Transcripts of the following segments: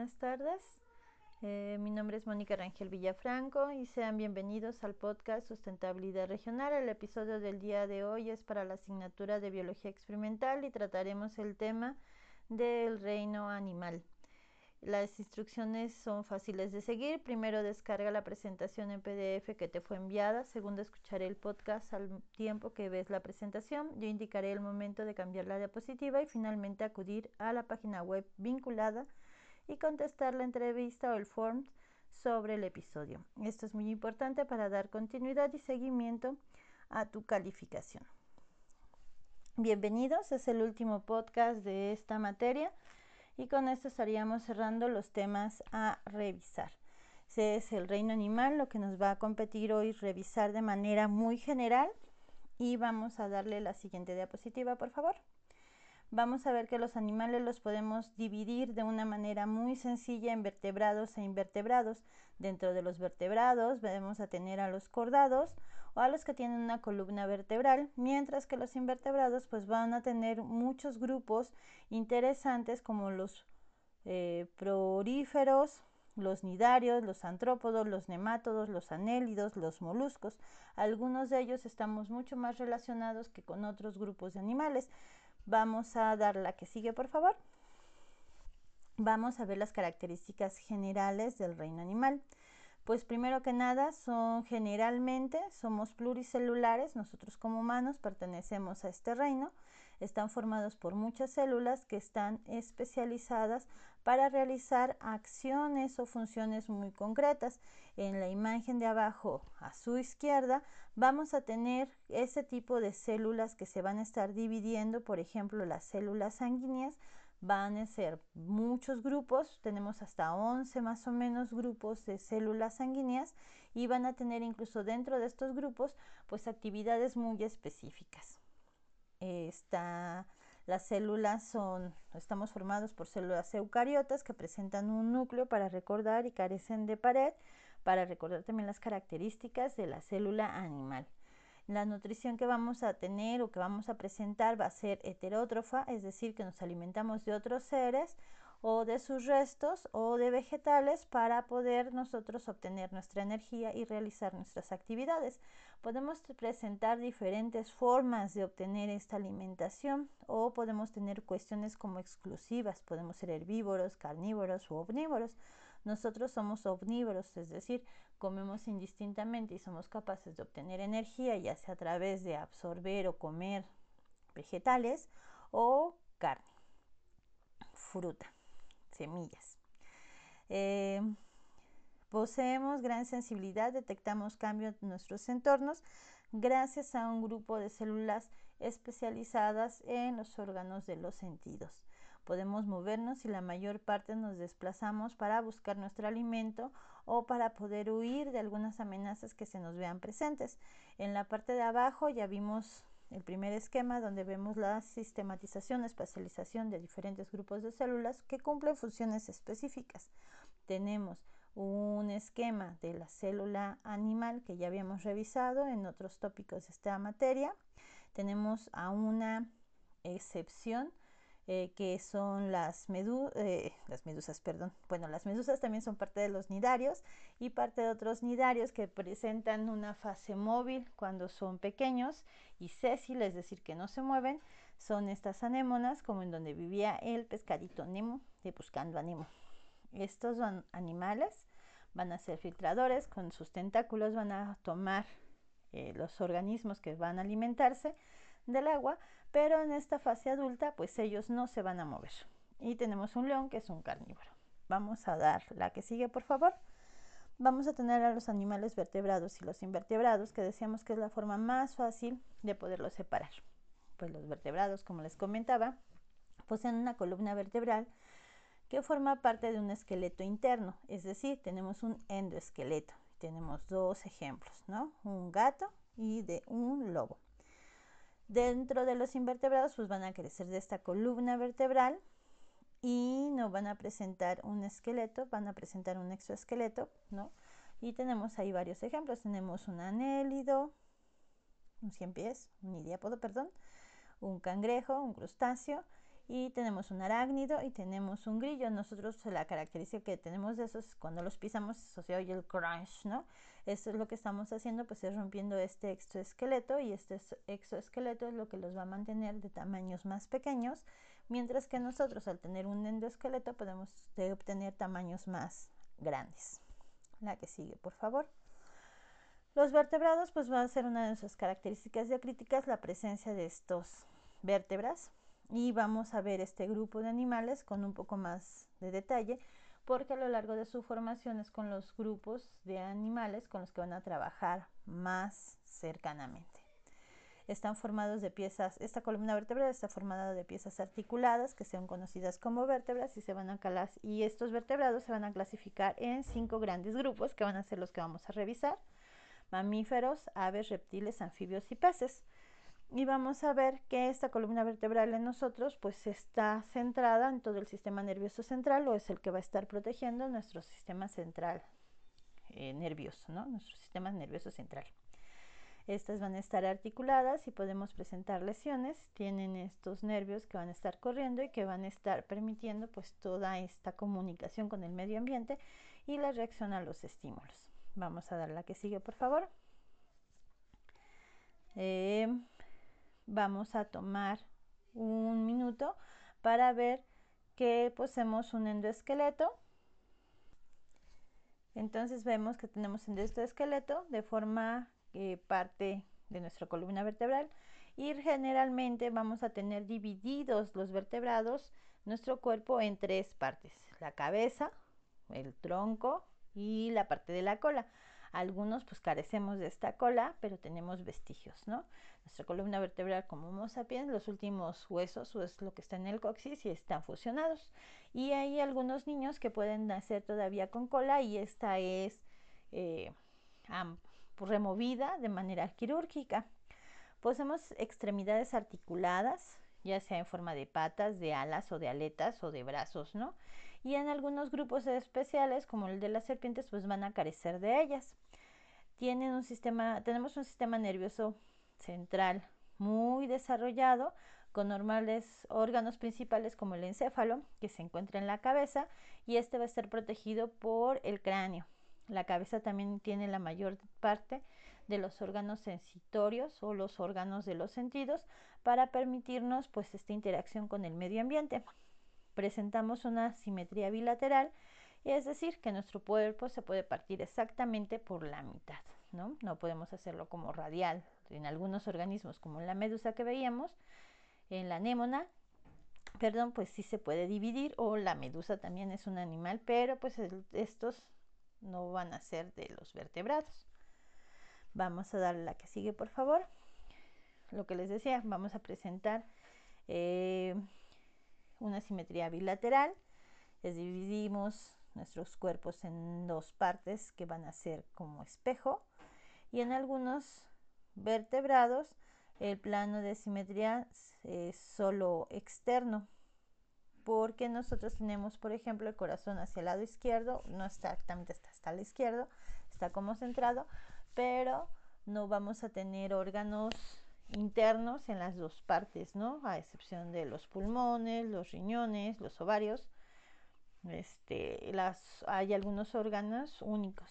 buenas tardes. Eh, mi nombre es Mónica Rangel Villafranco y sean bienvenidos al podcast Sustentabilidad Regional. El episodio del día de hoy es para la asignatura de Biología Experimental y trataremos el tema del reino animal. Las instrucciones son fáciles de seguir. Primero descarga la presentación en PDF que te fue enviada. Segundo, escucharé el podcast al tiempo que ves la presentación. Yo indicaré el momento de cambiar la diapositiva y finalmente acudir a la página web vinculada y contestar la entrevista o el form sobre el episodio. Esto es muy importante para dar continuidad y seguimiento a tu calificación. Bienvenidos, es el último podcast de esta materia y con esto estaríamos cerrando los temas a revisar. Ese es el reino animal, lo que nos va a competir hoy revisar de manera muy general y vamos a darle la siguiente diapositiva, por favor vamos a ver que los animales los podemos dividir de una manera muy sencilla en vertebrados e invertebrados. Dentro de los vertebrados vamos a tener a los cordados o a los que tienen una columna vertebral, mientras que los invertebrados pues van a tener muchos grupos interesantes como los eh, proríferos, los nidarios, los antrópodos, los nemátodos, los anélidos, los moluscos. Algunos de ellos estamos mucho más relacionados que con otros grupos de animales. Vamos a dar la que sigue, por favor. Vamos a ver las características generales del reino animal. Pues primero que nada, son generalmente, somos pluricelulares, nosotros como humanos pertenecemos a este reino, están formados por muchas células que están especializadas para realizar acciones o funciones muy concretas. En la imagen de abajo a su izquierda vamos a tener ese tipo de células que se van a estar dividiendo, por ejemplo, las células sanguíneas van a ser muchos grupos, tenemos hasta 11 más o menos grupos de células sanguíneas y van a tener incluso dentro de estos grupos pues actividades muy específicas. las células son, estamos formados por células eucariotas que presentan un núcleo para recordar y carecen de pared, para recordar también las características de la célula animal. La nutrición que vamos a tener o que vamos a presentar va a ser heterótrofa, es decir, que nos alimentamos de otros seres o de sus restos o de vegetales para poder nosotros obtener nuestra energía y realizar nuestras actividades. Podemos presentar diferentes formas de obtener esta alimentación o podemos tener cuestiones como exclusivas, podemos ser herbívoros, carnívoros u omnívoros. Nosotros somos omnívoros, es decir, comemos indistintamente y somos capaces de obtener energía ya sea a través de absorber o comer vegetales o carne, fruta semillas. Eh, poseemos gran sensibilidad, detectamos cambios en nuestros entornos gracias a un grupo de células especializadas en los órganos de los sentidos. Podemos movernos y la mayor parte nos desplazamos para buscar nuestro alimento o para poder huir de algunas amenazas que se nos vean presentes. En la parte de abajo ya vimos el primer esquema donde vemos la sistematización, especialización de diferentes grupos de células que cumplen funciones específicas. Tenemos un esquema de la célula animal que ya habíamos revisado en otros tópicos de esta materia. Tenemos a una excepción eh, que son las, eh, las medusas, perdón. Bueno, las medusas también son parte de los nidarios y parte de otros nidarios que presentan una fase móvil cuando son pequeños y sésil, es decir, que no se mueven. Son estas anémonas, como en donde vivía el pescadito Nemo de Buscando a Nemo. Estos son animales, van a ser filtradores, con sus tentáculos van a tomar eh, los organismos que van a alimentarse del agua, pero en esta fase adulta pues ellos no se van a mover. Y tenemos un león que es un carnívoro. Vamos a dar la que sigue, por favor. Vamos a tener a los animales vertebrados y los invertebrados, que decíamos que es la forma más fácil de poderlos separar. Pues los vertebrados, como les comentaba, poseen una columna vertebral que forma parte de un esqueleto interno, es decir, tenemos un endoesqueleto. Tenemos dos ejemplos, ¿no? Un gato y de un lobo. Dentro de los invertebrados pues van a crecer de esta columna vertebral y no van a presentar un esqueleto, van a presentar un exoesqueleto, ¿no? Y tenemos ahí varios ejemplos. Tenemos un anélido, un cien pies, un idiápodo, perdón, un cangrejo, un crustáceo y tenemos un arácnido y tenemos un grillo. Nosotros la característica que tenemos de esos cuando los pisamos se oye el crunch, ¿no? Esto es lo que estamos haciendo, pues es rompiendo este exoesqueleto y este exoesqueleto es lo que los va a mantener de tamaños más pequeños, mientras que nosotros al tener un endoesqueleto podemos obtener tamaños más grandes. La que sigue, por favor. Los vertebrados, pues va a ser una de sus características diacríticas la presencia de estos vértebras y vamos a ver este grupo de animales con un poco más de detalle porque a lo largo de su formación es con los grupos de animales con los que van a trabajar más cercanamente. Están formados de piezas, esta columna vertebral está formada de piezas articuladas que son conocidas como vértebras y se van a y estos vertebrados se van a clasificar en cinco grandes grupos que van a ser los que vamos a revisar mamíferos, aves, reptiles, anfibios y peces. Y vamos a ver que esta columna vertebral en nosotros pues está centrada en todo el sistema nervioso central o es el que va a estar protegiendo nuestro sistema central eh, nervioso, ¿no? Nuestro sistema nervioso central. Estas van a estar articuladas y podemos presentar lesiones. Tienen estos nervios que van a estar corriendo y que van a estar permitiendo pues toda esta comunicación con el medio ambiente y la reacción a los estímulos. Vamos a dar la que sigue, por favor. Eh, vamos a tomar un minuto para ver que poseemos un endoesqueleto. Entonces vemos que tenemos endoesqueleto de forma que parte de nuestra columna vertebral y generalmente vamos a tener divididos los vertebrados nuestro cuerpo en tres partes, la cabeza, el tronco y la parte de la cola. Algunos pues carecemos de esta cola, pero tenemos vestigios, ¿no? Nuestra columna vertebral como Homo sapiens, los últimos huesos o es lo que está en el coxis y están fusionados. Y hay algunos niños que pueden nacer todavía con cola y esta es eh, removida de manera quirúrgica. Poseemos extremidades articuladas, ya sea en forma de patas, de alas o de aletas o de brazos, ¿no? y en algunos grupos especiales como el de las serpientes pues van a carecer de ellas. Tienen un sistema, tenemos un sistema nervioso central muy desarrollado con normales órganos principales como el encéfalo que se encuentra en la cabeza y este va a estar protegido por el cráneo. La cabeza también tiene la mayor parte de los órganos sensitorios o los órganos de los sentidos para permitirnos pues esta interacción con el medio ambiente presentamos una simetría bilateral, es decir, que nuestro cuerpo se puede partir exactamente por la mitad, ¿no? No podemos hacerlo como radial. En algunos organismos, como la medusa que veíamos, en la anémona, perdón, pues sí se puede dividir, o la medusa también es un animal, pero pues estos no van a ser de los vertebrados. Vamos a darle la que sigue, por favor. Lo que les decía, vamos a presentar eh, una simetría bilateral. Les dividimos nuestros cuerpos en dos partes que van a ser como espejo y en algunos vertebrados el plano de simetría es solo externo porque nosotros tenemos por ejemplo el corazón hacia el lado izquierdo no exactamente está hasta el izquierdo está como centrado pero no vamos a tener órganos internos en las dos partes, ¿no? A excepción de los pulmones, los riñones, los ovarios. Este, las, hay algunos órganos únicos.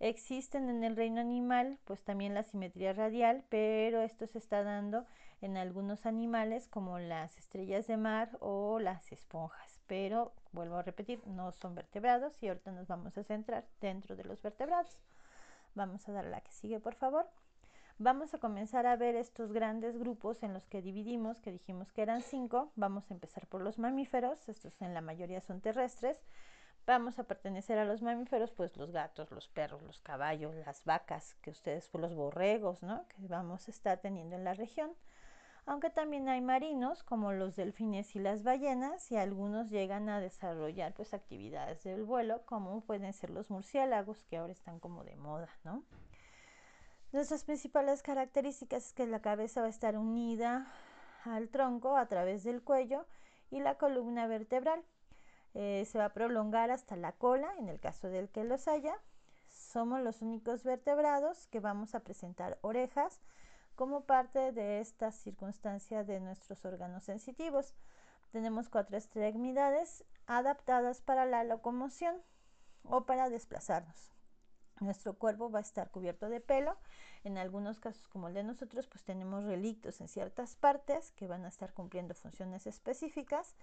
Existen en el reino animal, pues también la simetría radial, pero esto se está dando en algunos animales como las estrellas de mar o las esponjas. Pero vuelvo a repetir, no son vertebrados y ahorita nos vamos a centrar dentro de los vertebrados. Vamos a dar la que sigue, por favor vamos a comenzar a ver estos grandes grupos en los que dividimos, que dijimos que eran cinco. Vamos a empezar por los mamíferos, estos en la mayoría son terrestres. Vamos a pertenecer a los mamíferos, pues los gatos, los perros, los caballos, las vacas, que ustedes, pues los borregos, ¿no? Que vamos a estar teniendo en la región. Aunque también hay marinos, como los delfines y las ballenas, y algunos llegan a desarrollar pues actividades del vuelo, como pueden ser los murciélagos, que ahora están como de moda, ¿no? Nuestras principales características es que la cabeza va a estar unida al tronco a través del cuello y la columna vertebral. Eh, se va a prolongar hasta la cola en el caso del que los haya. Somos los únicos vertebrados que vamos a presentar orejas como parte de esta circunstancia de nuestros órganos sensitivos. Tenemos cuatro extremidades adaptadas para la locomoción o para desplazarnos. Nuestro cuerpo va a estar cubierto de pelo. En algunos casos, como el de nosotros, pues tenemos relictos en ciertas partes que van a estar cumpliendo funciones específicas.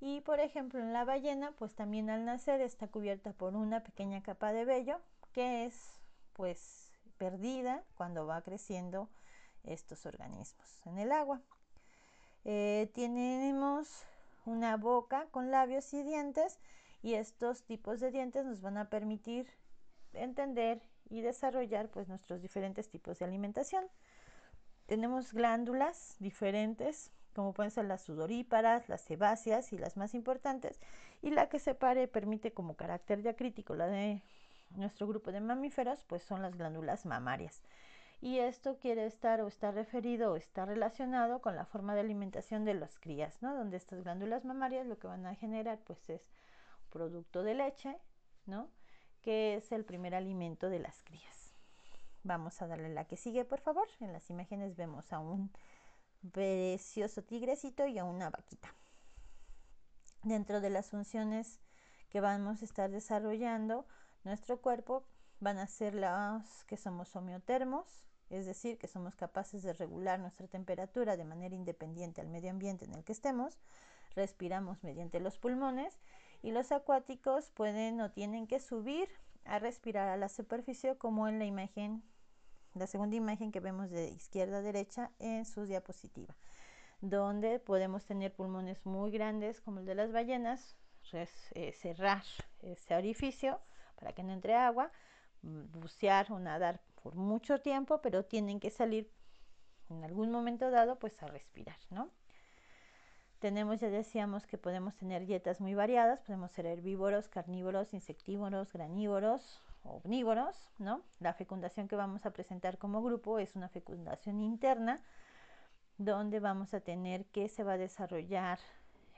Y por ejemplo, en la ballena, pues también al nacer está cubierta por una pequeña capa de vello que es pues perdida cuando va creciendo estos organismos en el agua. Eh, tenemos una boca con labios y dientes y estos tipos de dientes nos van a permitir entender y desarrollar pues nuestros diferentes tipos de alimentación. Tenemos glándulas diferentes, como pueden ser las sudoríparas, las sebáceas y las más importantes, y la que separe permite como carácter diacrítico la de nuestro grupo de mamíferos, pues son las glándulas mamarias. Y esto quiere estar o está referido o está relacionado con la forma de alimentación de las crías, ¿no? Donde estas glándulas mamarias lo que van a generar pues es producto de leche, ¿no? Que es el primer alimento de las crías. Vamos a darle la que sigue, por favor. En las imágenes vemos a un precioso tigrecito y a una vaquita. Dentro de las funciones que vamos a estar desarrollando, nuestro cuerpo van a ser las que somos homeotermos, es decir, que somos capaces de regular nuestra temperatura de manera independiente al medio ambiente en el que estemos. Respiramos mediante los pulmones y los acuáticos pueden o tienen que subir a respirar a la superficie como en la imagen, la segunda imagen que vemos de izquierda a derecha en su diapositiva, donde podemos tener pulmones muy grandes como el de las ballenas, eh, cerrar ese orificio para que no entre agua, bucear o nadar por mucho tiempo, pero tienen que salir en algún momento dado pues a respirar, ¿no? Tenemos, ya decíamos que podemos tener dietas muy variadas, podemos ser herbívoros, carnívoros, insectívoros, granívoros, omnívoros, ¿no? La fecundación que vamos a presentar como grupo es una fecundación interna, donde vamos a tener que se va a desarrollar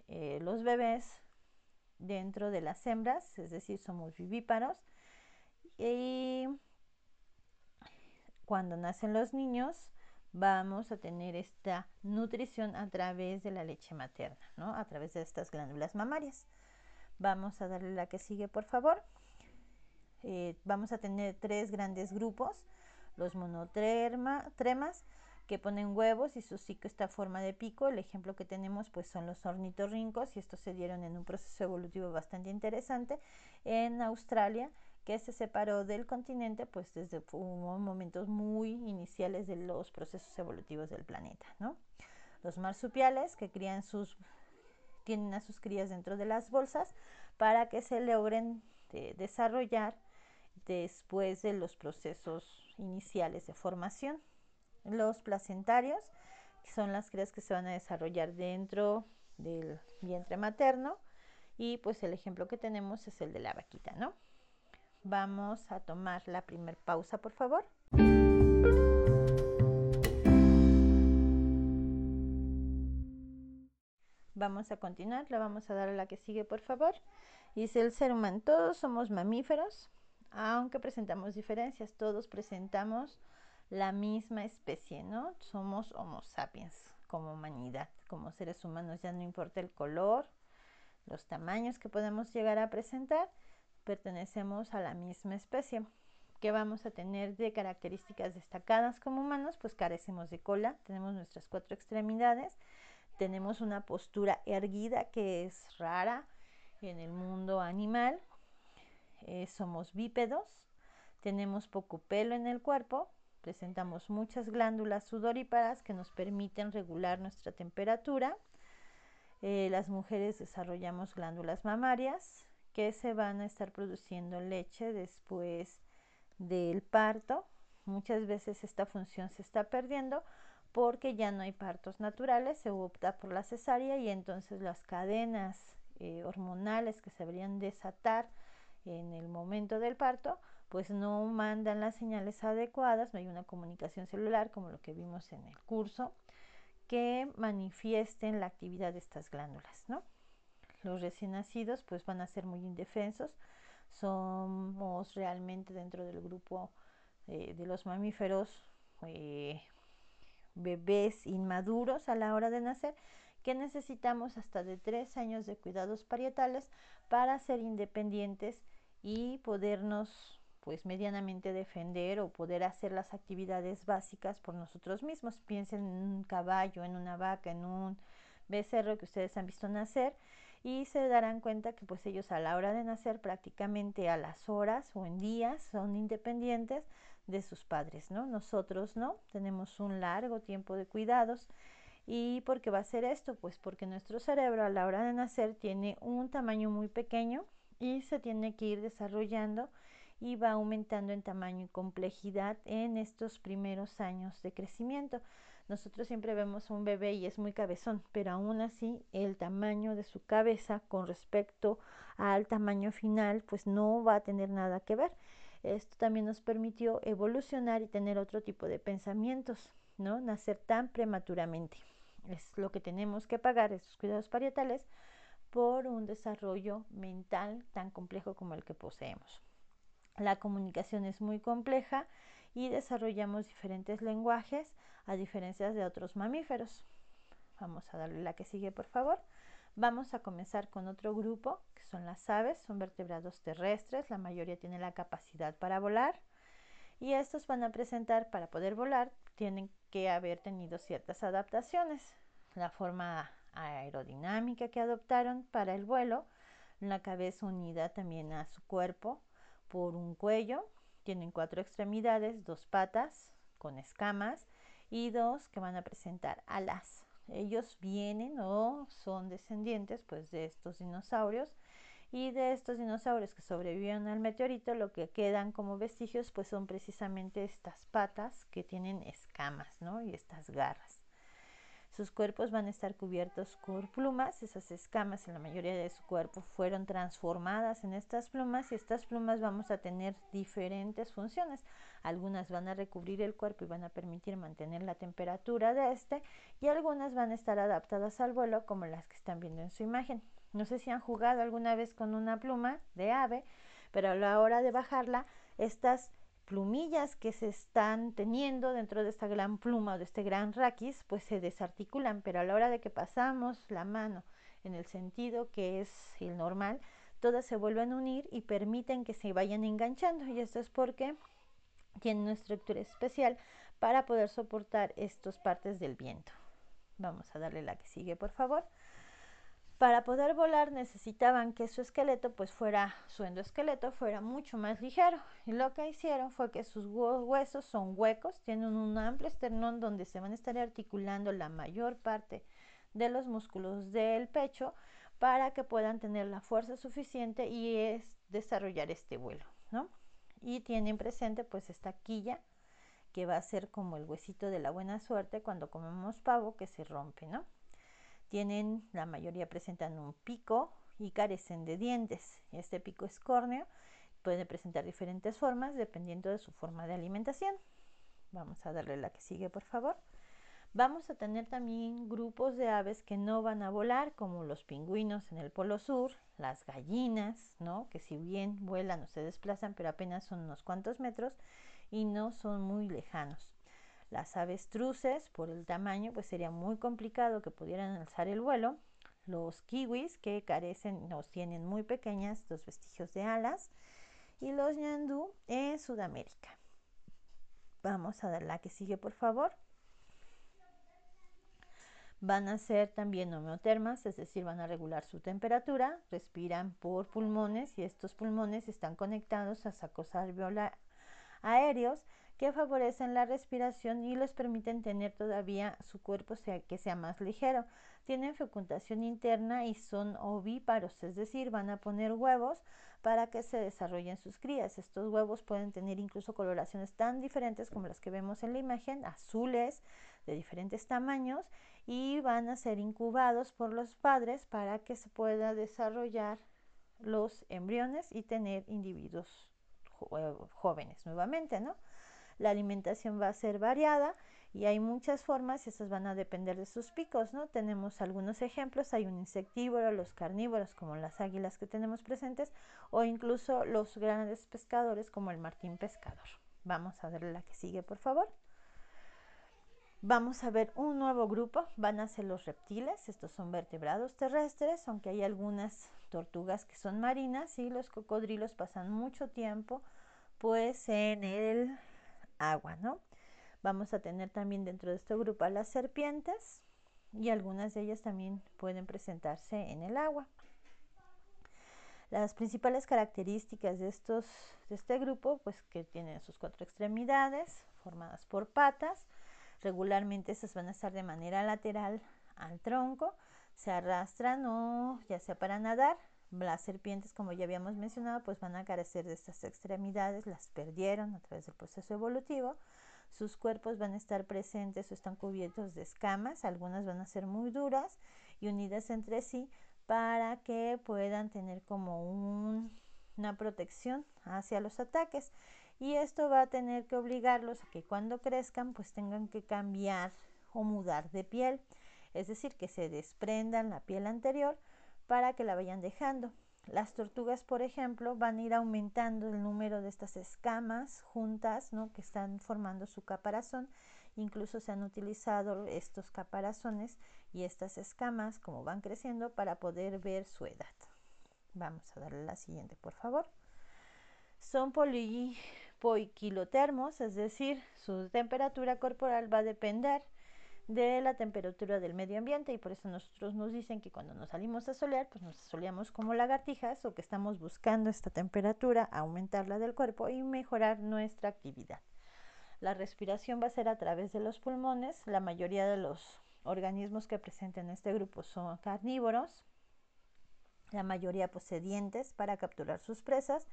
eh, los bebés dentro de las hembras, es decir, somos vivíparos. Y cuando nacen los niños, vamos a tener esta nutrición a través de la leche materna, ¿no? A través de estas glándulas mamarias. Vamos a darle la que sigue, por favor. Eh, vamos a tener tres grandes grupos, los monotremas, que ponen huevos y su ciclo está a forma de pico. El ejemplo que tenemos pues son los ornitorrincos y estos se dieron en un proceso evolutivo bastante interesante en Australia que se separó del continente pues desde momentos muy iniciales de los procesos evolutivos del planeta, ¿no? Los marsupiales que crían sus tienen a sus crías dentro de las bolsas para que se logren eh, desarrollar después de los procesos iniciales de formación. Los placentarios, que son las crías que se van a desarrollar dentro del vientre materno, y pues el ejemplo que tenemos es el de la vaquita, ¿no? Vamos a tomar la primer pausa, por favor. Vamos a continuar, la vamos a dar a la que sigue, por favor. Dice el ser humano, todos somos mamíferos, aunque presentamos diferencias, todos presentamos la misma especie, ¿no? Somos Homo sapiens como humanidad, como seres humanos, ya no importa el color, los tamaños que podemos llegar a presentar, pertenecemos a la misma especie. ¿Qué vamos a tener de características destacadas como humanos? Pues carecemos de cola, tenemos nuestras cuatro extremidades, tenemos una postura erguida que es rara en el mundo animal, eh, somos bípedos, tenemos poco pelo en el cuerpo, presentamos muchas glándulas sudoríparas que nos permiten regular nuestra temperatura. Eh, las mujeres desarrollamos glándulas mamarias, que se van a estar produciendo leche después del parto. Muchas veces esta función se está perdiendo porque ya no hay partos naturales, se opta por la cesárea y entonces las cadenas eh, hormonales que se deberían desatar en el momento del parto, pues no mandan las señales adecuadas, no hay una comunicación celular como lo que vimos en el curso, que manifiesten la actividad de estas glándulas, ¿no? Los recién nacidos pues van a ser muy indefensos. Somos realmente dentro del grupo eh, de los mamíferos eh, bebés inmaduros a la hora de nacer que necesitamos hasta de tres años de cuidados parietales para ser independientes y podernos pues medianamente defender o poder hacer las actividades básicas por nosotros mismos. Piensen en un caballo, en una vaca, en un becerro que ustedes han visto nacer y se darán cuenta que pues ellos a la hora de nacer prácticamente a las horas o en días son independientes de sus padres, ¿no? Nosotros no, tenemos un largo tiempo de cuidados ¿Y por qué va a ser esto? Pues porque nuestro cerebro a la hora de nacer tiene un tamaño muy pequeño y se tiene que ir desarrollando y va aumentando en tamaño y complejidad en estos primeros años de crecimiento. Nosotros siempre vemos un bebé y es muy cabezón, pero aún así el tamaño de su cabeza con respecto al tamaño final pues no va a tener nada que ver. Esto también nos permitió evolucionar y tener otro tipo de pensamientos, ¿no? Nacer tan prematuramente es lo que tenemos que pagar, esos cuidados parietales, por un desarrollo mental tan complejo como el que poseemos. La comunicación es muy compleja y desarrollamos diferentes lenguajes a diferencia de otros mamíferos. Vamos a darle la que sigue, por favor. Vamos a comenzar con otro grupo, que son las aves, son vertebrados terrestres, la mayoría tiene la capacidad para volar y estos van a presentar, para poder volar, tienen que haber tenido ciertas adaptaciones. La forma aerodinámica que adoptaron para el vuelo, la cabeza unida también a su cuerpo por un cuello, tienen cuatro extremidades, dos patas con escamas y dos que van a presentar alas. Ellos vienen o son descendientes pues de estos dinosaurios y de estos dinosaurios que sobrevivieron al meteorito lo que quedan como vestigios pues son precisamente estas patas que tienen escamas ¿no? y estas garras. Sus cuerpos van a estar cubiertos por plumas, esas escamas en la mayoría de su cuerpo fueron transformadas en estas plumas y estas plumas vamos a tener diferentes funciones. Algunas van a recubrir el cuerpo y van a permitir mantener la temperatura de este y algunas van a estar adaptadas al vuelo como las que están viendo en su imagen. No sé si han jugado alguna vez con una pluma de ave, pero a la hora de bajarla, estas plumillas que se están teniendo dentro de esta gran pluma o de este gran raquis, pues se desarticulan, pero a la hora de que pasamos la mano en el sentido que es el normal, todas se vuelven a unir y permiten que se vayan enganchando. Y esto es porque tienen una estructura especial para poder soportar estas partes del viento. Vamos a darle la que sigue, por favor. Para poder volar necesitaban que su esqueleto pues fuera, su endoesqueleto fuera mucho más ligero. Y lo que hicieron fue que sus huesos son huecos, tienen un amplio esternón donde se van a estar articulando la mayor parte de los músculos del pecho para que puedan tener la fuerza suficiente y es desarrollar este vuelo, ¿no? Y tienen presente pues esta quilla que va a ser como el huesito de la buena suerte cuando comemos pavo que se rompe, ¿no? Tienen, la mayoría presentan un pico y carecen de dientes. Este pico es córneo, puede presentar diferentes formas dependiendo de su forma de alimentación. Vamos a darle la que sigue, por favor. Vamos a tener también grupos de aves que no van a volar, como los pingüinos en el Polo Sur, las gallinas, ¿no? que si bien vuelan o se desplazan, pero apenas son unos cuantos metros y no son muy lejanos. Las avestruces, por el tamaño, pues sería muy complicado que pudieran alzar el vuelo. Los kiwis, que carecen, nos tienen muy pequeñas, los vestigios de alas. Y los ñandú en Sudamérica. Vamos a dar la que sigue, por favor. Van a ser también homeotermas, es decir, van a regular su temperatura, respiran por pulmones y estos pulmones están conectados a sacos alveolares aéreos que favorecen la respiración y les permiten tener todavía su cuerpo sea, que sea más ligero. Tienen fecundación interna y son ovíparos, es decir, van a poner huevos para que se desarrollen sus crías. Estos huevos pueden tener incluso coloraciones tan diferentes como las que vemos en la imagen, azules, de diferentes tamaños, y van a ser incubados por los padres para que se pueda desarrollar los embriones y tener individuos jóvenes nuevamente, ¿no? La alimentación va a ser variada y hay muchas formas y esas van a depender de sus picos, ¿no? Tenemos algunos ejemplos, hay un insectívoro, los carnívoros como las águilas que tenemos presentes o incluso los grandes pescadores como el martín pescador. Vamos a ver la que sigue, por favor. Vamos a ver un nuevo grupo, van a ser los reptiles, estos son vertebrados terrestres, aunque hay algunas tortugas que son marinas y los cocodrilos pasan mucho tiempo pues en el agua, ¿no? Vamos a tener también dentro de este grupo a las serpientes y algunas de ellas también pueden presentarse en el agua. Las principales características de, estos, de este grupo, pues que tienen sus cuatro extremidades formadas por patas. Regularmente estas van a estar de manera lateral al tronco, se arrastran o ya sea para nadar. Las serpientes, como ya habíamos mencionado, pues van a carecer de estas extremidades, las perdieron a través del proceso evolutivo. Sus cuerpos van a estar presentes o están cubiertos de escamas, algunas van a ser muy duras y unidas entre sí para que puedan tener como una protección hacia los ataques. Y esto va a tener que obligarlos a que cuando crezcan pues tengan que cambiar o mudar de piel. Es decir, que se desprendan la piel anterior para que la vayan dejando. Las tortugas, por ejemplo, van a ir aumentando el número de estas escamas juntas, ¿no? Que están formando su caparazón. Incluso se han utilizado estos caparazones y estas escamas, como van creciendo, para poder ver su edad. Vamos a darle la siguiente, por favor. Son polipoiquilotermos, es decir, su temperatura corporal va a depender de la temperatura del medio ambiente y por eso nosotros nos dicen que cuando nos salimos a solear, pues nos soleamos como lagartijas o que estamos buscando esta temperatura, aumentarla del cuerpo y mejorar nuestra actividad. La respiración va a ser a través de los pulmones, la mayoría de los organismos que presenten este grupo son carnívoros, la mayoría posee dientes para capturar sus presas,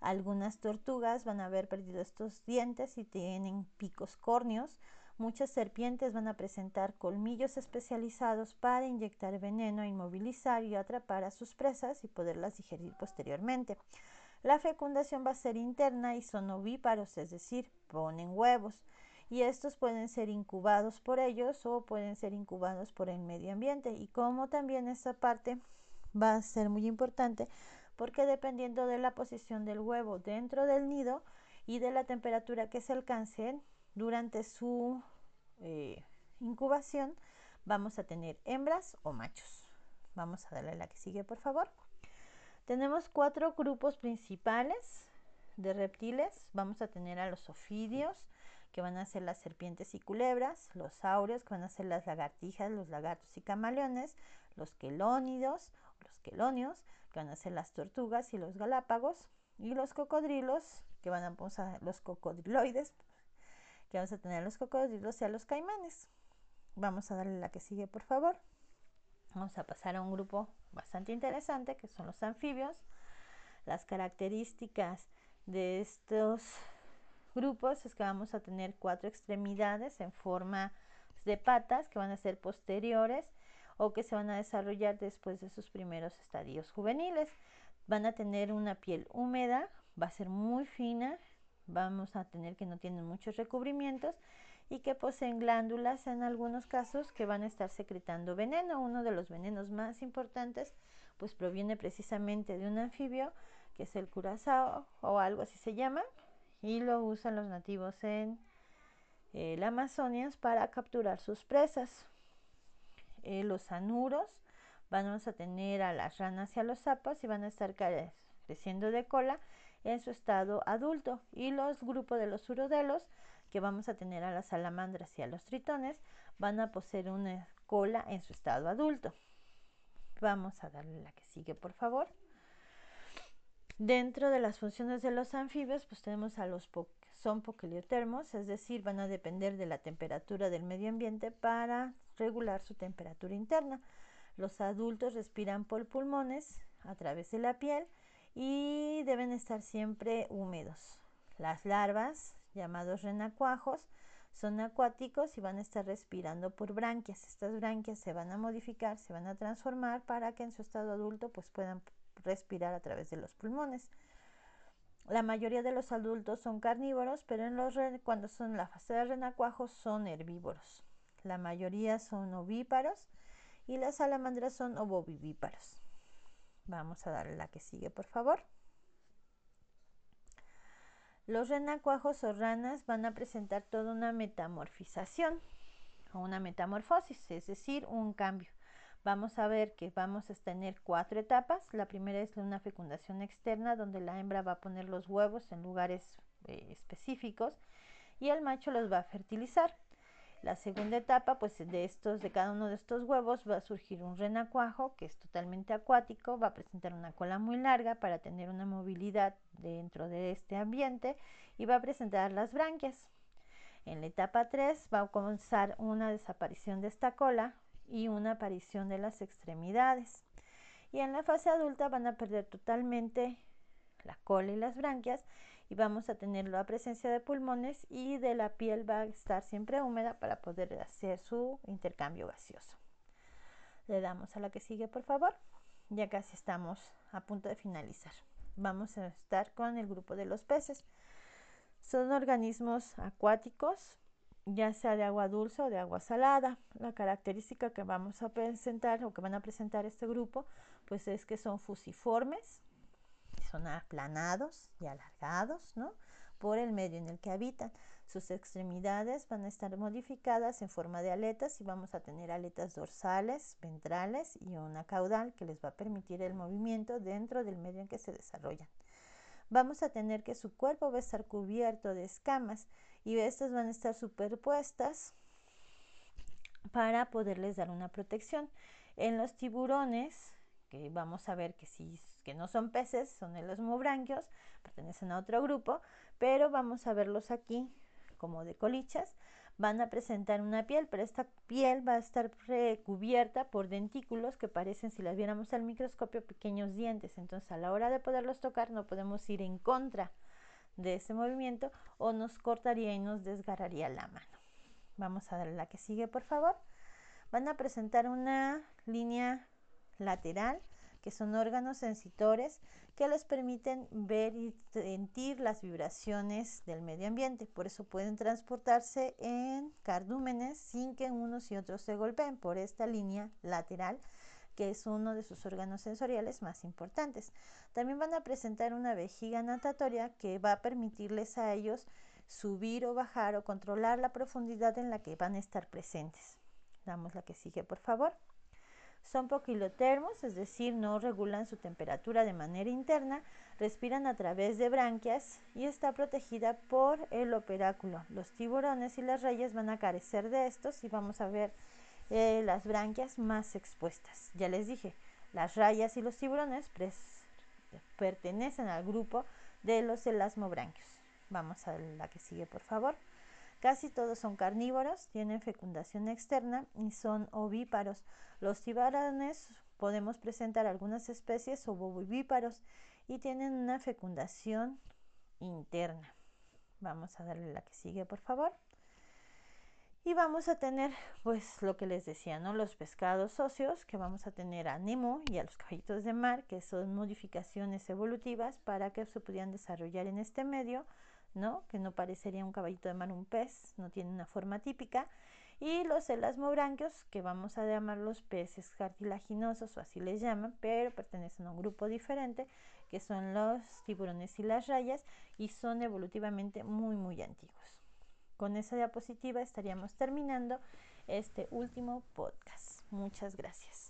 algunas tortugas van a haber perdido estos dientes y tienen picos córneos, Muchas serpientes van a presentar colmillos especializados para inyectar veneno, inmovilizar y atrapar a sus presas y poderlas digerir posteriormente. La fecundación va a ser interna y son ovíparos, es decir, ponen huevos. Y estos pueden ser incubados por ellos o pueden ser incubados por el medio ambiente. Y como también esta parte va a ser muy importante porque dependiendo de la posición del huevo dentro del nido y de la temperatura que se alcance, durante su eh, incubación vamos a tener hembras o machos. Vamos a darle la que sigue, por favor. Tenemos cuatro grupos principales de reptiles. Vamos a tener a los ofidios, que van a ser las serpientes y culebras, los saurios, que van a ser las lagartijas, los lagartos y camaleones, los quelónidos, los quelonios, que van a ser las tortugas y los galápagos, y los cocodrilos, que van a, ser los cocodriloides, vamos a tener los cocodrilos y a los caimanes. Vamos a darle la que sigue, por favor. Vamos a pasar a un grupo bastante interesante que son los anfibios. Las características de estos grupos es que vamos a tener cuatro extremidades en forma de patas que van a ser posteriores o que se van a desarrollar después de sus primeros estadios juveniles. Van a tener una piel húmeda, va a ser muy fina, vamos a tener que no tienen muchos recubrimientos y que poseen glándulas en algunos casos que van a estar secretando veneno. Uno de los venenos más importantes pues proviene precisamente de un anfibio que es el curazao o algo así se llama y lo usan los nativos en eh, la Amazonia para capturar sus presas. Eh, los anuros vamos a tener a las ranas y a los sapos y van a estar creciendo de cola en su estado adulto y los grupos de los urodelos que vamos a tener a las salamandras y a los tritones van a poseer una cola en su estado adulto. Vamos a darle la que sigue, por favor. Dentro de las funciones de los anfibios, pues tenemos a los son poquiliotermos, es decir, van a depender de la temperatura del medio ambiente para regular su temperatura interna. Los adultos respiran por pulmones a través de la piel y deben estar siempre húmedos. Las larvas, llamados renacuajos, son acuáticos y van a estar respirando por branquias. Estas branquias se van a modificar, se van a transformar para que en su estado adulto pues puedan respirar a través de los pulmones. La mayoría de los adultos son carnívoros, pero en los cuando son la fase de renacuajos son herbívoros. La mayoría son ovíparos y las salamandras son ovovivíparos. Vamos a darle la que sigue, por favor. Los renacuajos o ranas van a presentar toda una metamorfización. a una metamorfosis, es decir, un cambio. Vamos a ver que vamos a tener cuatro etapas. La primera es una fecundación externa, donde la hembra va a poner los huevos en lugares eh, específicos y el macho los va a fertilizar. La segunda etapa, pues de estos, de cada uno de estos huevos va a surgir un renacuajo que es totalmente acuático, va a presentar una cola muy larga para tener una movilidad dentro de este ambiente y va a presentar las branquias. En la etapa 3 va a comenzar una desaparición de esta cola y una aparición de las extremidades. Y en la fase adulta van a perder totalmente la cola y las branquias y vamos a tener la presencia de pulmones y de la piel va a estar siempre húmeda para poder hacer su intercambio gaseoso. Le damos a la que sigue, por favor. Ya casi estamos a punto de finalizar. Vamos a estar con el grupo de los peces. Son organismos acuáticos, ya sea de agua dulce o de agua salada. La característica que vamos a presentar o que van a presentar este grupo, pues es que son fusiformes, son aplanados y alargados, ¿no? Por el medio en el que habitan. Sus extremidades van a estar modificadas en forma de aletas y vamos a tener aletas dorsales, ventrales y una caudal que les va a permitir el movimiento dentro del medio en que se desarrollan. Vamos a tener que su cuerpo va a estar cubierto de escamas y estas van a estar superpuestas para poderles dar una protección. En los tiburones, que vamos a ver que sí que no son peces, son los mobranquios, pertenecen a otro grupo, pero vamos a verlos aquí como de colichas. Van a presentar una piel, pero esta piel va a estar recubierta por dentículos que parecen, si las viéramos al microscopio, pequeños dientes. Entonces, a la hora de poderlos tocar, no podemos ir en contra de ese movimiento o nos cortaría y nos desgarraría la mano. Vamos a darle la que sigue, por favor. Van a presentar una línea lateral que son órganos sensitores que les permiten ver y sentir las vibraciones del medio ambiente. Por eso pueden transportarse en cardúmenes sin que unos y otros se golpeen por esta línea lateral que es uno de sus órganos sensoriales más importantes. También van a presentar una vejiga natatoria que va a permitirles a ellos subir o bajar o controlar la profundidad en la que van a estar presentes. Damos la que sigue, por favor. Son poquilotermos, es decir, no regulan su temperatura de manera interna, respiran a través de branquias y está protegida por el operáculo. Los tiburones y las rayas van a carecer de estos y vamos a ver eh, las branquias más expuestas. Ya les dije, las rayas y los tiburones pertenecen al grupo de los elasmobranquios. Vamos a la que sigue, por favor. Casi todos son carnívoros, tienen fecundación externa y son ovíparos. Los tiburones podemos presentar algunas especies ovovivíparos y tienen una fecundación interna. Vamos a darle la que sigue, por favor. Y vamos a tener, pues, lo que les decía, ¿no? Los pescados socios, que vamos a tener a Nemo y a los caballitos de mar, que son modificaciones evolutivas para que se pudieran desarrollar en este medio. ¿No? Que no parecería un caballito de mar un pez, no tiene una forma típica. Y los elasmobranquios, que vamos a llamar los peces cartilaginosos o así les llaman, pero pertenecen a un grupo diferente, que son los tiburones y las rayas, y son evolutivamente muy, muy antiguos. Con esa diapositiva estaríamos terminando este último podcast. Muchas gracias.